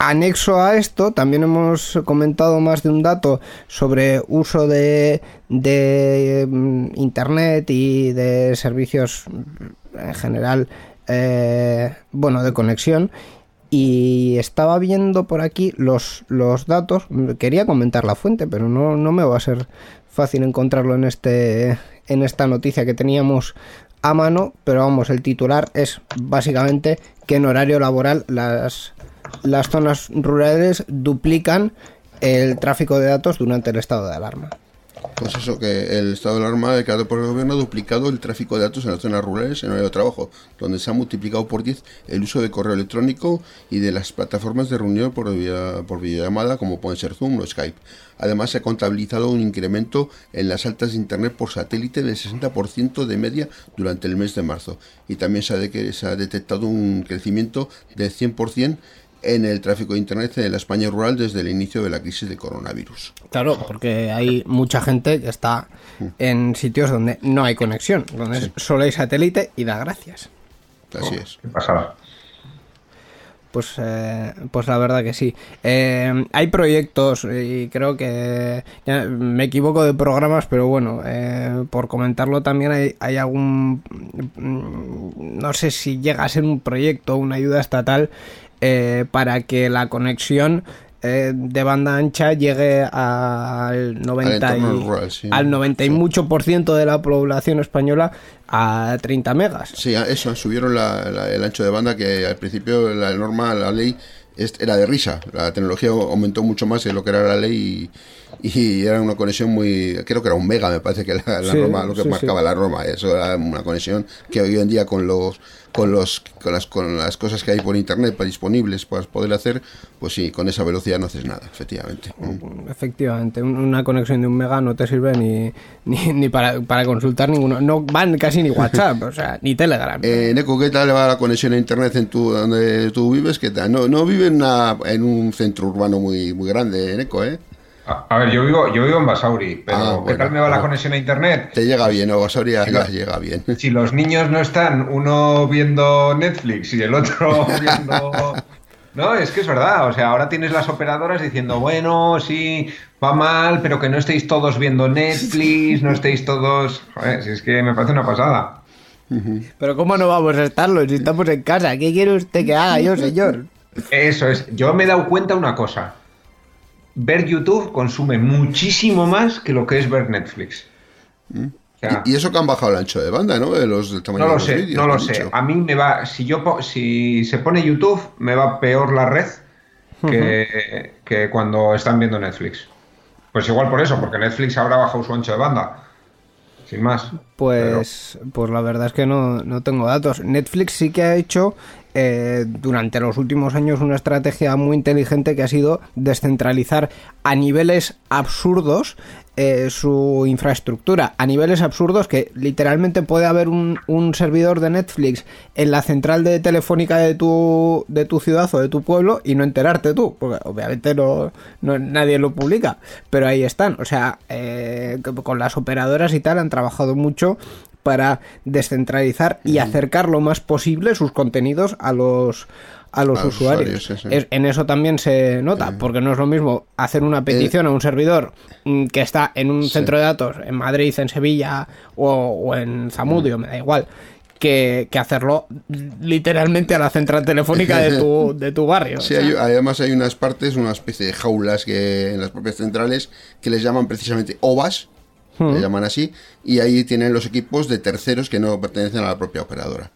anexo a esto, también hemos comentado más de un dato sobre uso de, de mm, Internet y de servicios mm, en general, eh, bueno, de conexión. Y estaba viendo por aquí los, los datos. Quería comentar la fuente, pero no, no me va a ser fácil encontrarlo en, este, en esta noticia que teníamos a mano. Pero vamos, el titular es básicamente que en horario laboral las, las zonas rurales duplican el tráfico de datos durante el estado de alarma. Pues eso, que el estado de alarma declarado por el gobierno ha duplicado el tráfico de datos en las zonas rurales en horario de trabajo, donde se ha multiplicado por 10 el uso de correo electrónico y de las plataformas de reunión por, vía- por videollamada como pueden ser Zoom o Skype. Además, se ha contabilizado un incremento en las altas de Internet por satélite del 60% de media durante el mes de marzo. Y también se ha, de se ha detectado un crecimiento del 100% en el tráfico de Internet en la España rural desde el inicio de la crisis de coronavirus. Claro, porque hay mucha gente que está en sitios donde no hay conexión, donde solo hay satélite y da gracias. Así es. Qué. Pues, eh, pues la verdad que sí. Eh, hay proyectos y creo que ya me equivoco de programas, pero bueno, eh, por comentarlo también hay, hay algún, mm, no sé si llega a ser un proyecto, una ayuda estatal eh, para que la conexión eh, de banda ancha llegue al 90 y, entorno rural, sí. al 90 y Sí. mucho por ciento de la población española a 30 megas. Sí, eso, subieron la- la- el ancho de banda que al principio la norma, la ley era de risa. La tecnología aumentó mucho más de lo que era la ley y, y era una conexión muy... Creo que era un mega, me parece que la, la Sí, norma, lo que sí, marcaba sí. la norma. Eso era una conexión que hoy en día con los con los con las con las cosas que hay por internet para disponibles para poder hacer, pues sí, con esa velocidad no haces nada, efectivamente. Mm. Efectivamente, un- una conexión de un mega no te sirve ni, ni, ni para, para consultar ninguno. No van casi ni WhatsApp, o sea, ni Telegram. Eh, Neko, ¿qué tal va la conexión a internet en tu, donde tú vives? ¿Qué tal? No, no vive en, una- en un centro urbano muy, muy grande, Neko, ¿eh? A, a ver, yo vivo, yo vivo en Basauri, pero Ah, ¿qué bueno, tal me va la bueno. conexión a internet? Te llega bien, o no. llega bien. Si los niños no están, uno viendo Netflix y el otro <laughs> viendo... No, es que es verdad, o sea, ahora tienes las operadoras diciendo, bueno, sí, va mal, pero que no estéis todos viendo Netflix, no estéis todos... Joder, si es que me parece una pasada. Pero ¿cómo no vamos a estarlo si estamos en casa? ¿Qué quiere usted que haga yo, señor? Eso es, yo me he dado cuenta una cosa. Ver YouTube consume muchísimo más que lo que es ver Netflix. y, eso que han bajado el ancho de banda, ¿no? De los, del tamaño no lo de los sé, vídeos, no lo sé. dicho. A mí me va, si yo si se pone YouTube, me va peor la red que, que cuando están viendo Netflix. Pues igual por eso, porque Netflix ahora ha bajado su ancho de banda. Sin más. Pues, pues la verdad es que no, no tengo datos. Netflix sí que ha hecho eh, durante los últimos años una estrategia muy inteligente que ha sido descentralizar a niveles absurdos eh, su infraestructura. A niveles absurdos que literalmente puede haber un, servidor de Netflix en la central de telefónica de tu, de tu ciudad o de tu pueblo y no enterarte tú, porque obviamente no, no- nadie lo publica, pero ahí están. O sea, eh, con las operadoras y tal han trabajado mucho para descentralizar y acercar lo más posible sus contenidos a los a los A los usuarios. usuarios, sí, sí. Es- en eso también se nota, porque no es lo mismo hacer una petición a un servidor mm, que está en un centro de datos en Madrid, en Sevilla o, o en Zamudio, me da igual, que, que hacerlo literalmente a la central telefónica de tu, <laughs> de tu barrio. Sí, hay- además hay unas partes, una especie de jaulas que en las propias centrales que les llaman precisamente OVAs, le llaman así, y ahí tienen los equipos de terceros que no pertenecen a la propia operadora.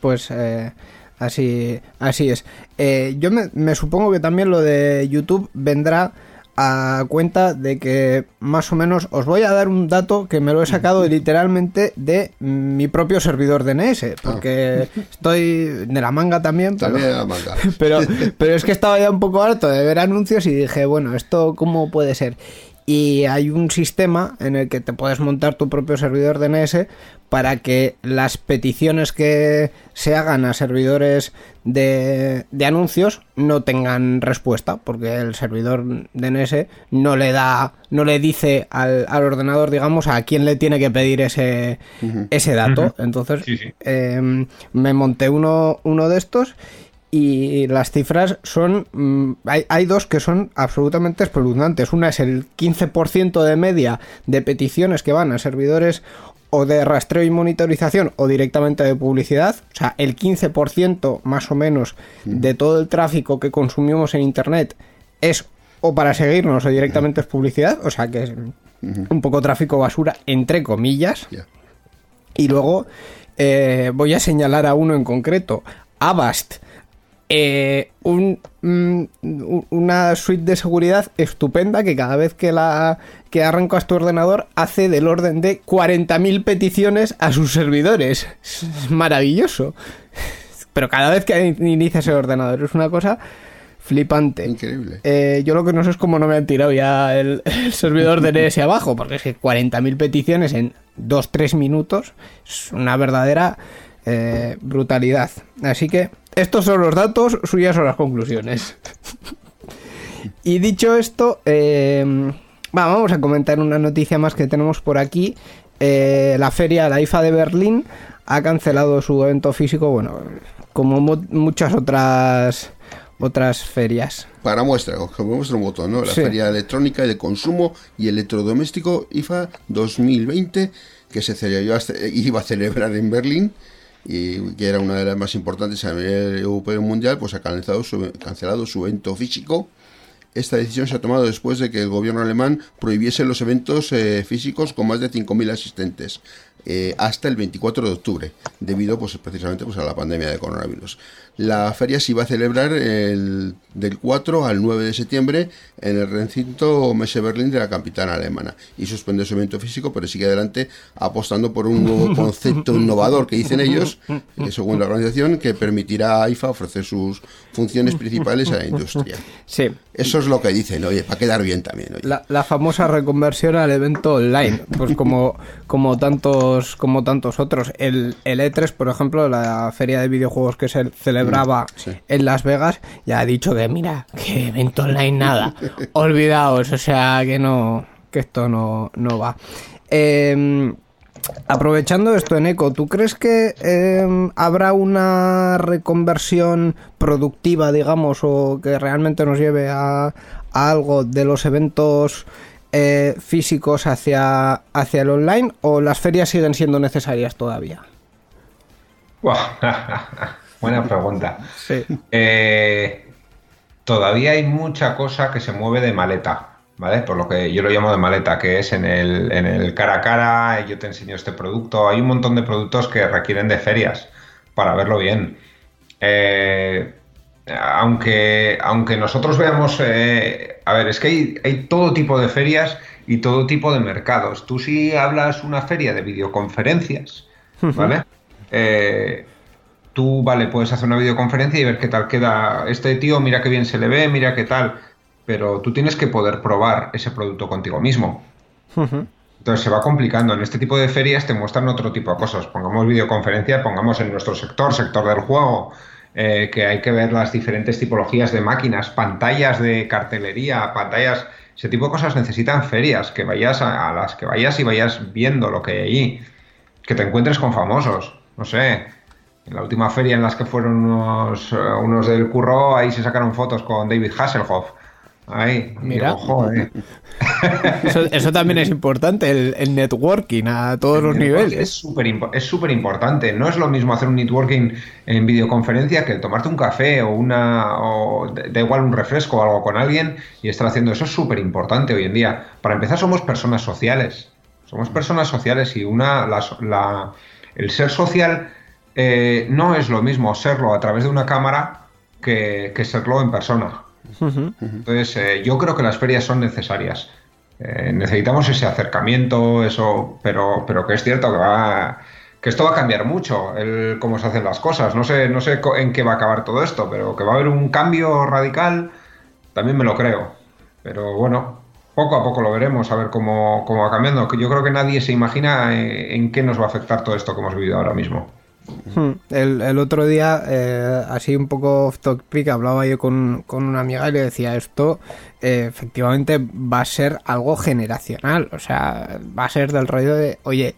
Pues eh, así, así es. Eh, yo me, me supongo que también lo de YouTube vendrá a cuenta de que más o menos os voy a dar un dato que me lo he sacado literalmente de mi propio servidor DNS, porque estoy de la manga también, pero- También a la manga. <laughs> pero, pero es que estaba ya un poco harto de ver anuncios y dije, bueno, ¿esto cómo puede ser? Y hay un sistema en el que te puedes montar tu propio servidor DNS para que las peticiones que se hagan a servidores de, de anuncios no tengan respuesta, porque el servidor DNS no le da, no le dice al, al ordenador, digamos, a quién le tiene que pedir ese, ese dato. Entonces, Sí, sí. eh, me monté uno, uno de estos y las cifras son... mm, hay, hay dos que son absolutamente espeluznantes. Una es el 15% de media de peticiones que van a servidores o de rastreo y monitorización o directamente de publicidad. O sea, el 15% más o menos de todo el tráfico que consumimos en Internet es o para seguirnos o directamente es publicidad. O sea, que es un poco tráfico basura, entre comillas. Y luego eh, voy a señalar a uno en concreto, Avast. Eh, un, mm, una suite de seguridad estupenda que cada vez que la que arrancas tu ordenador hace del orden de 40.000 peticiones a sus servidores. Es maravilloso. Pero cada vez que inicias el ordenador es una cosa flipante. Increíble. Eh, yo lo que no sé es cómo no me han tirado ya el, el servidor DNS abajo, porque es que 40.000 peticiones en 2-3 minutos es una verdadera eh, brutalidad. Así que estos son los datos, suyas son las conclusiones. <laughs> y dicho esto, eh, va, vamos a comentar una noticia más que tenemos por aquí. Eh, la feria, la IFA de Berlín, ha cancelado su evento físico, bueno, como mu- muchas otras otras ferias. Para muestra, como muestra un botón, ¿no? La Sí. Feria Electrónica y de Consumo y Electrodoméstico IFA 2020, que se celebró, iba a celebrar en Berlín y que era una de las más importantes a nivel europeo mundial, pues ha cancelado su, cancelado su evento físico. Esta decisión se ha tomado después de que el gobierno alemán prohibiese los eventos eh, físicos con más de 5.000 asistentes eh, hasta el 24 de octubre, debido pues, precisamente pues, a la pandemia de coronavirus. La feria se iba a celebrar el, del 4 al 9 de septiembre en el recinto Messe Berlín de la capital alemana y suspende su evento físico, pero sigue adelante apostando por un nuevo <laughs> concepto innovador que dicen ellos, eh, según la organización, que permitirá a IFA ofrecer sus funciones principales a la industria. Sí, Eso es lo que dicen, oye, para quedar bien también. oye. la, la famosa reconversión al evento online, pues como, como tantos como tantos otros. El, el E3, por ejemplo, la feria de videojuegos que se celebraba sí. en Las Vegas, ya ha dicho que mira, que evento online nada. <laughs> Olvidaos, o sea que no, que esto no, no va. Eh, Aprovechando esto en eco, ¿tú crees que eh, habrá una reconversión productiva, digamos, o que realmente nos lleve a, a algo de los eventos eh, físicos hacia, hacia el online o las ferias siguen siendo necesarias todavía? <laughs> Buena pregunta. Sí. Eh, todavía hay mucha cosa que se mueve de maleta. ¿vale? Por lo que yo lo llamo de maleta, que es en el, en el cara a cara, yo te enseño este producto. Hay un montón de productos que requieren de ferias para verlo bien. Eh, aunque, aunque nosotros veamos, eh, a ver, es que hay, hay, todo tipo de ferias y todo tipo de mercados. Tú si hablas una feria de videoconferencias, ¿vale? Eh, tú, vale, puedes hacer una videoconferencia y ver qué tal queda este tío, mira qué bien se le ve, mira qué tal, pero tú tienes que poder probar ese producto contigo mismo. Entonces se va complicando. En este tipo de ferias te muestran otro tipo de cosas. Pongamos videoconferencia, pongamos en nuestro sector, sector del juego, eh, que hay que ver las diferentes tipologías de máquinas, pantallas de cartelería, pantallas, ese tipo de cosas necesitan ferias, que vayas a, a las que vayas y vayas viendo lo que hay allí, que te encuentres con famosos, no sé, en la última feria en las que fueron unos, uh, unos del curro, ahí se sacaron fotos con David Hasselhoff. Ahí, Mira. <laughs> Eso, eso, también es importante, el, el networking a todos el los niveles. Es súper es súper importante. No es lo mismo hacer un networking en videoconferencia que tomarte un café o una. O da igual un refresco o algo con alguien y estar haciendo eso es súper importante hoy en día. Para empezar, somos personas sociales. Somos personas sociales y una. La, la, el ser social eh, no es lo mismo serlo a través de una cámara que, que serlo en persona. Uh -huh. Entonces, eh, yo creo que las ferias son necesarias. Eh, necesitamos ese acercamiento, eso, pero, pero que es cierto que va que esto va a cambiar mucho, el cómo se hacen las cosas. No sé, no sé en qué va a acabar todo esto, pero que va a haber un cambio radical, también me lo creo. Pero bueno, poco a poco lo veremos, a ver cómo, cómo va cambiando. Yo creo que nadie se imagina en, en qué nos va a afectar todo esto que hemos vivido ahora mismo. El, el, otro día, eh, así un poco off topic, hablaba yo con, con, una amiga y le decía esto, eh, efectivamente va a ser algo generacional, o sea, va a ser del rollo de, oye,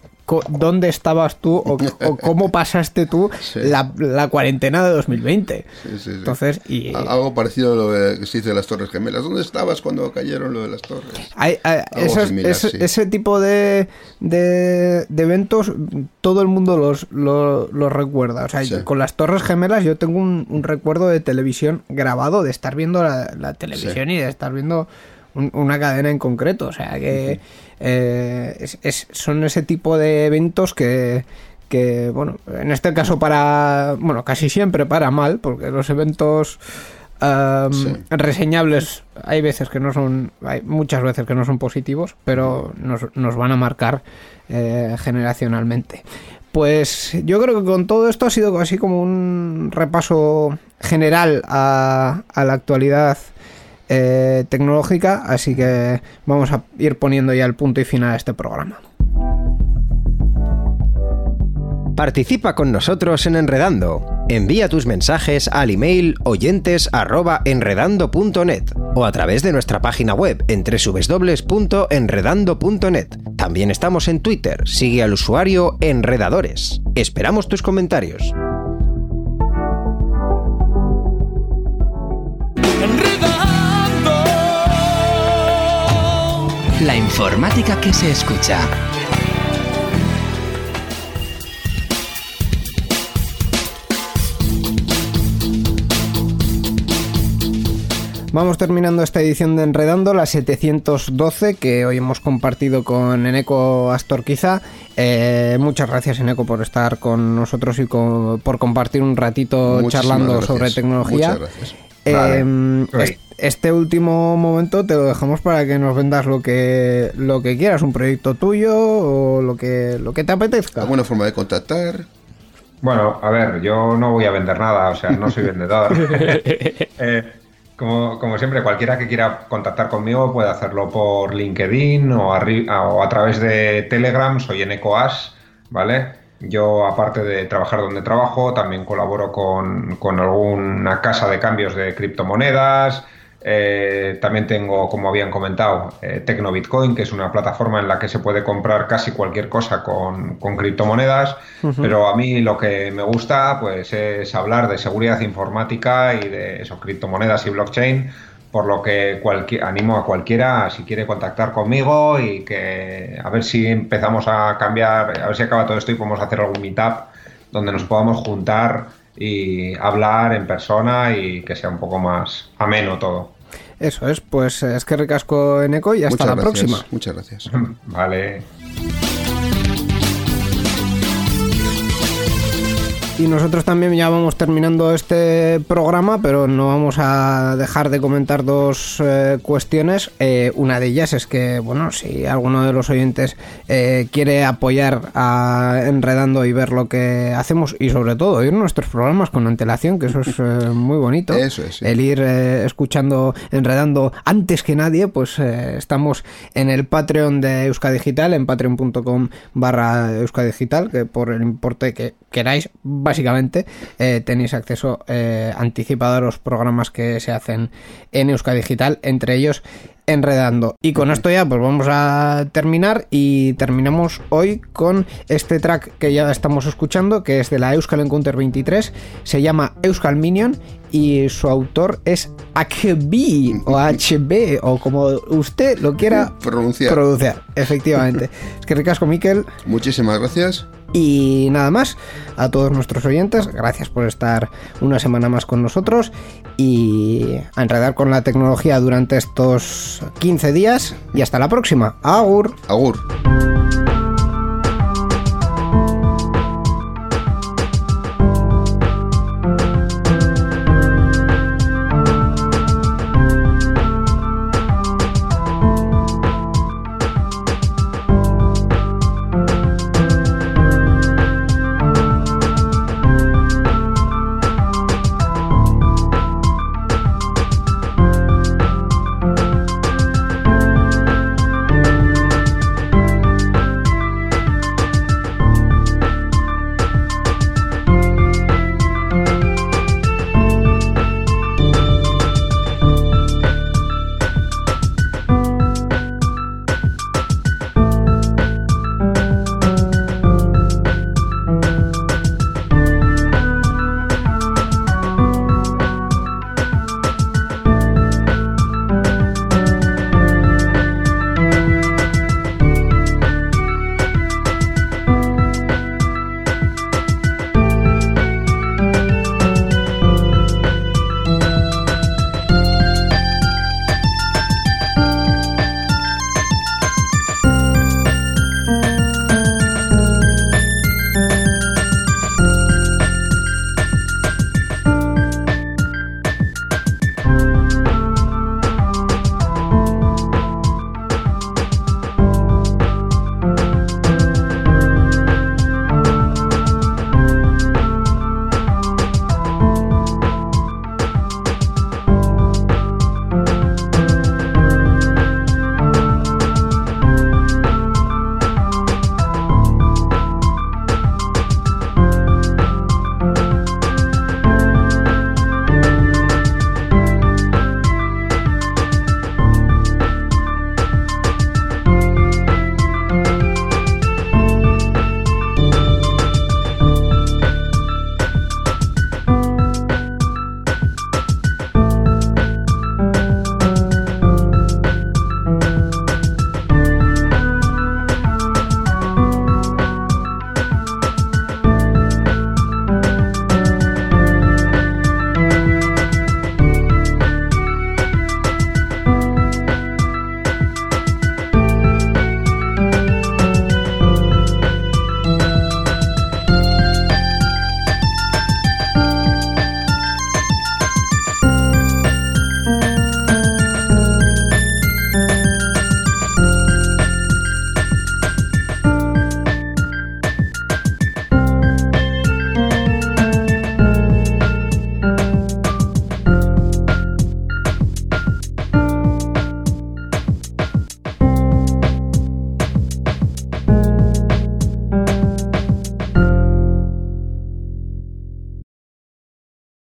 ¿dónde estabas tú o, <laughs> o cómo pasaste tú sí. la, la, cuarentena de 2020? Sí, sí, Entonces, y, algo parecido a lo de, que se dice de las Torres Gemelas. ¿Dónde estabas cuando cayeron lo de las Torres? Hay, hay, esos, similar, ese, ese, tipo de, de, de, eventos, todo el mundo los, los, los recuerda. O sea, con las Torres Gemelas yo tengo un, un, recuerdo de televisión grabado, de estar viendo la, la televisión y de estar viendo un, una cadena en concreto. O sea, que... Uh -huh. Eh, es, es, son ese tipo de eventos que, que, bueno, en este caso para, bueno, casi siempre para mal, porque los eventos um, sí. reseñables hay veces que no son, hay muchas veces que no son positivos, pero nos, nos van a marcar eh, generacionalmente. Pues yo creo que con todo esto ha sido así como un repaso general a, a la actualidad eh, tecnológica, así que vamos a ir poniendo ya el punto y final a este programa. Participa con nosotros en Enredando. Envía tus mensajes al email oyentes@enredando.net o a través de nuestra página web en www.enredando.net. También estamos en Twitter. Sigue al usuario Enredadores. Esperamos tus comentarios. La informática que se escucha. Vamos terminando esta edición de Enredando, la 712, que hoy hemos compartido con Eneco Astorquiza. Eh, muchas gracias, Eneco, por estar con nosotros y con, por compartir un ratito Muchísimas charlando gracias. sobre tecnología. Muchas gracias. Eh, vale. Este último momento te lo dejamos para que nos vendas lo que lo que quieras, un proyecto tuyo o lo que lo que te apetezca. ¿Alguna forma de contactar? Bueno, a ver, yo no voy a vender nada, o sea, no soy vendedor. <laughs> eh, como, como, siempre, cualquiera que quiera contactar conmigo puede hacerlo por LinkedIn o, o a través de Telegram, soy en EcoAs, ¿vale? Yo, aparte de trabajar donde trabajo, también colaboro con, con alguna casa de cambios de criptomonedas. Eh, también tengo, como habían comentado, eh, Tecno Bitcoin, que es una plataforma en la que se puede comprar casi cualquier cosa con, con criptomonedas. Uh -huh. Pero a mí lo que me gusta pues, es hablar de seguridad informática y de eso, criptomonedas y blockchain por lo que animo a cualquiera si quiere contactar conmigo y que a ver si empezamos a cambiar, a ver si acaba todo esto y podemos hacer algún meetup donde nos podamos juntar y hablar en persona y que sea un poco más ameno todo. Eso es, pues es que recasco en eco y hasta Muchas la gracias, próxima. Muchas gracias. <laughs> Vale. Y nosotros también ya vamos terminando este programa, pero no vamos a dejar de comentar dos eh, cuestiones. Eh, una de ellas es que, bueno, si alguno de los oyentes eh, quiere apoyar a Enredando y ver lo que hacemos y sobre todo oír nuestros programas con antelación, que eso es eh, muy bonito. Eso es, sí. El ir eh, escuchando Enredando antes que nadie, pues estamos en el Patreon de Euskadigital, en patreon.com barra Euskadigital, que por el importe que queráis, básicamente, eh, tenéis acceso eh, anticipado a los programas que se hacen en Euskadigital, entre ellos Enredando. Y con esto ya pues vamos a terminar y terminamos hoy con este track que ya estamos escuchando, que es de la Euskal Encounter 23, se llama Euskal Minion y su autor es HB o HB o como usted lo quiera Pronunciar. pronunciar. Efectivamente. es que ricasco, Miquel. Muchísimas gracias. Y nada más, a todos nuestros oyentes, gracias por estar una semana más con nosotros y a enredar con la tecnología durante estos 15 días y hasta la próxima. Agur. Agur.